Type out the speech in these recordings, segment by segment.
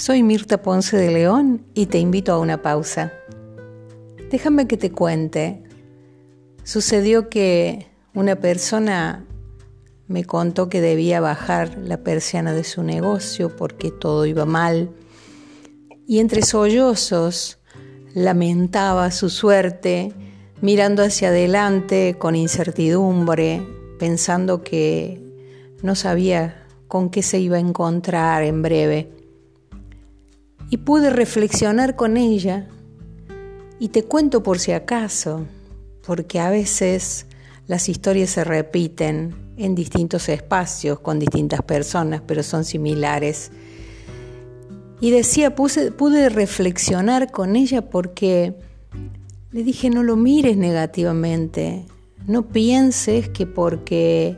Soy Mirta Ponce de León y te invito a una pausa. Déjame que te cuente. Sucedió que una persona me contó que debía bajar la persiana de su negocio porque todo iba mal y entre sollozos lamentaba su suerte mirando hacia adelante con incertidumbre, pensando que no sabía con qué se iba a encontrar en breve. Y pude reflexionar con ella y te cuento por si acaso, porque a veces las historias se repiten en distintos espacios con distintas personas, pero son similares. Y decía, pude reflexionar con ella porque le dije, no lo mires negativamente, no pienses que porque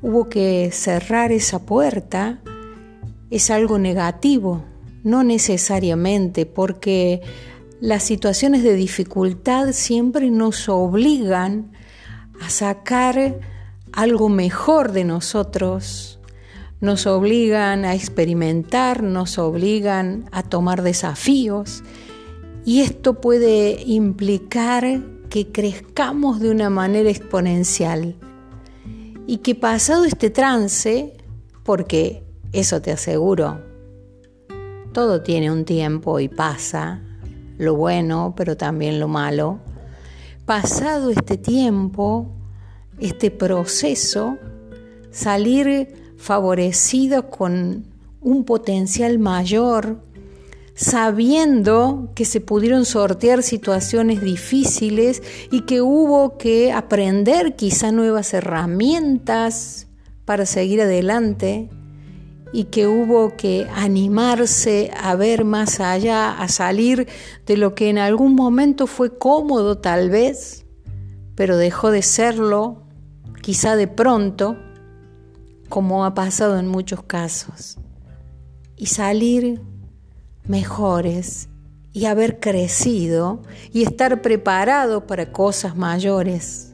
hubo que cerrar esa puerta es algo negativo, no necesariamente, porque las situaciones de dificultad siempre nos obligan a sacar algo mejor de nosotros, nos obligan a experimentar, nos obligan a tomar desafíos. Y esto puede implicar que crezcamos de una manera exponencial. Y que pasado este trance, porque eso te aseguro, todo tiene un tiempo y pasa, lo bueno, pero también lo malo, pasado este tiempo, este proceso, salir favorecido con un potencial mayor, sabiendo que se pudieron sortear situaciones difíciles y que hubo que aprender quizá nuevas herramientas para seguir adelante y que hubo que animarse a ver más allá, a salir de lo que en algún momento fue cómodo tal vez, pero dejó de serlo, quizá de pronto, como ha pasado en muchos casos, y salir mejores y haber crecido y estar preparado para cosas mayores.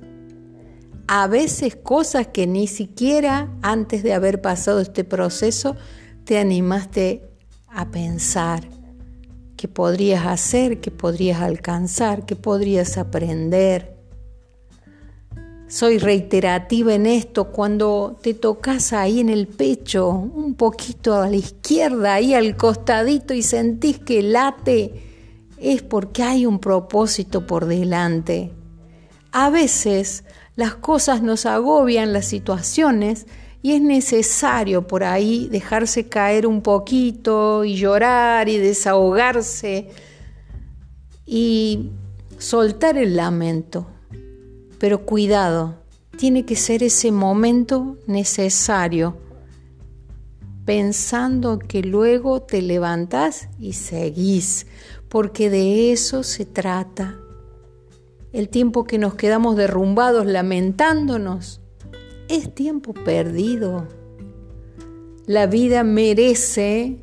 A veces cosas que ni siquiera antes de haber pasado este proceso te animaste a pensar que podrías hacer, que podrías alcanzar, que podrías aprender soy reiterativa en esto, cuando te tocas ahí en el pecho, un poquito a la izquierda, ahí al costadito y sentís que late, es porque hay un propósito por delante. A veces las cosas nos agobian, las situaciones, y es necesario por ahí dejarse caer un poquito y llorar y desahogarse y soltar el lamento pero cuidado, tiene que ser ese momento necesario, pensando que luego te levantás y seguís, porque de eso se trata. El tiempo que nos quedamos derrumbados lamentándonos es tiempo perdido. La vida merece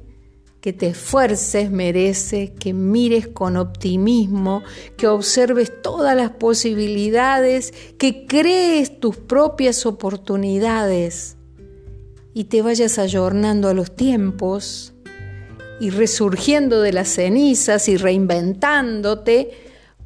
que te esfuerces merece que mires con optimismo, que observes todas las posibilidades, que crees tus propias oportunidades y te vayas ayornando a los tiempos y resurgiendo de las cenizas y reinventándote,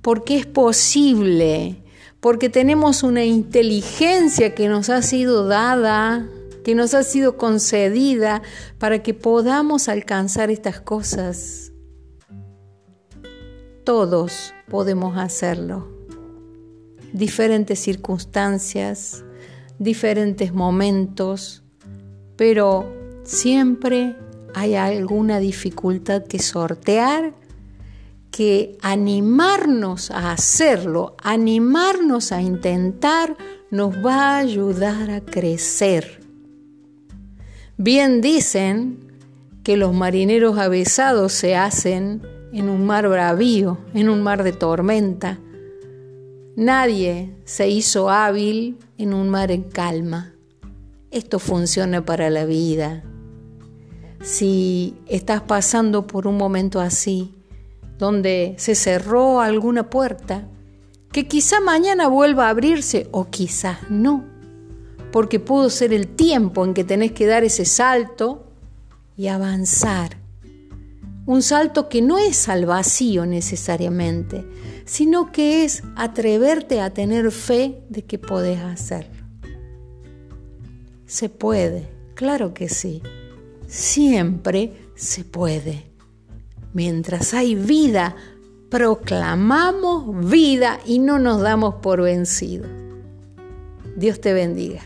porque es posible, porque tenemos una inteligencia que nos ha sido dada que nos ha sido concedida para que podamos alcanzar estas cosas. Todos podemos hacerlo. Diferentes circunstancias, diferentes momentos, pero siempre hay alguna dificultad que sortear, que animarnos a hacerlo, animarnos a intentar, nos va a ayudar a crecer. Bien dicen que los marineros avesados se hacen en un mar bravío, en un mar de tormenta. Nadie se hizo hábil en un mar en calma. Esto funciona para la vida. Si estás pasando por un momento así, donde se cerró alguna puerta, que quizá mañana vuelva a abrirse o quizás no porque pudo ser el tiempo en que tenés que dar ese salto y avanzar. Un salto que no es al vacío necesariamente, sino que es atreverte a tener fe de que podés hacerlo. Se puede, claro que sí. Siempre se puede. Mientras hay vida, proclamamos vida y no nos damos por vencidos. Dios te bendiga.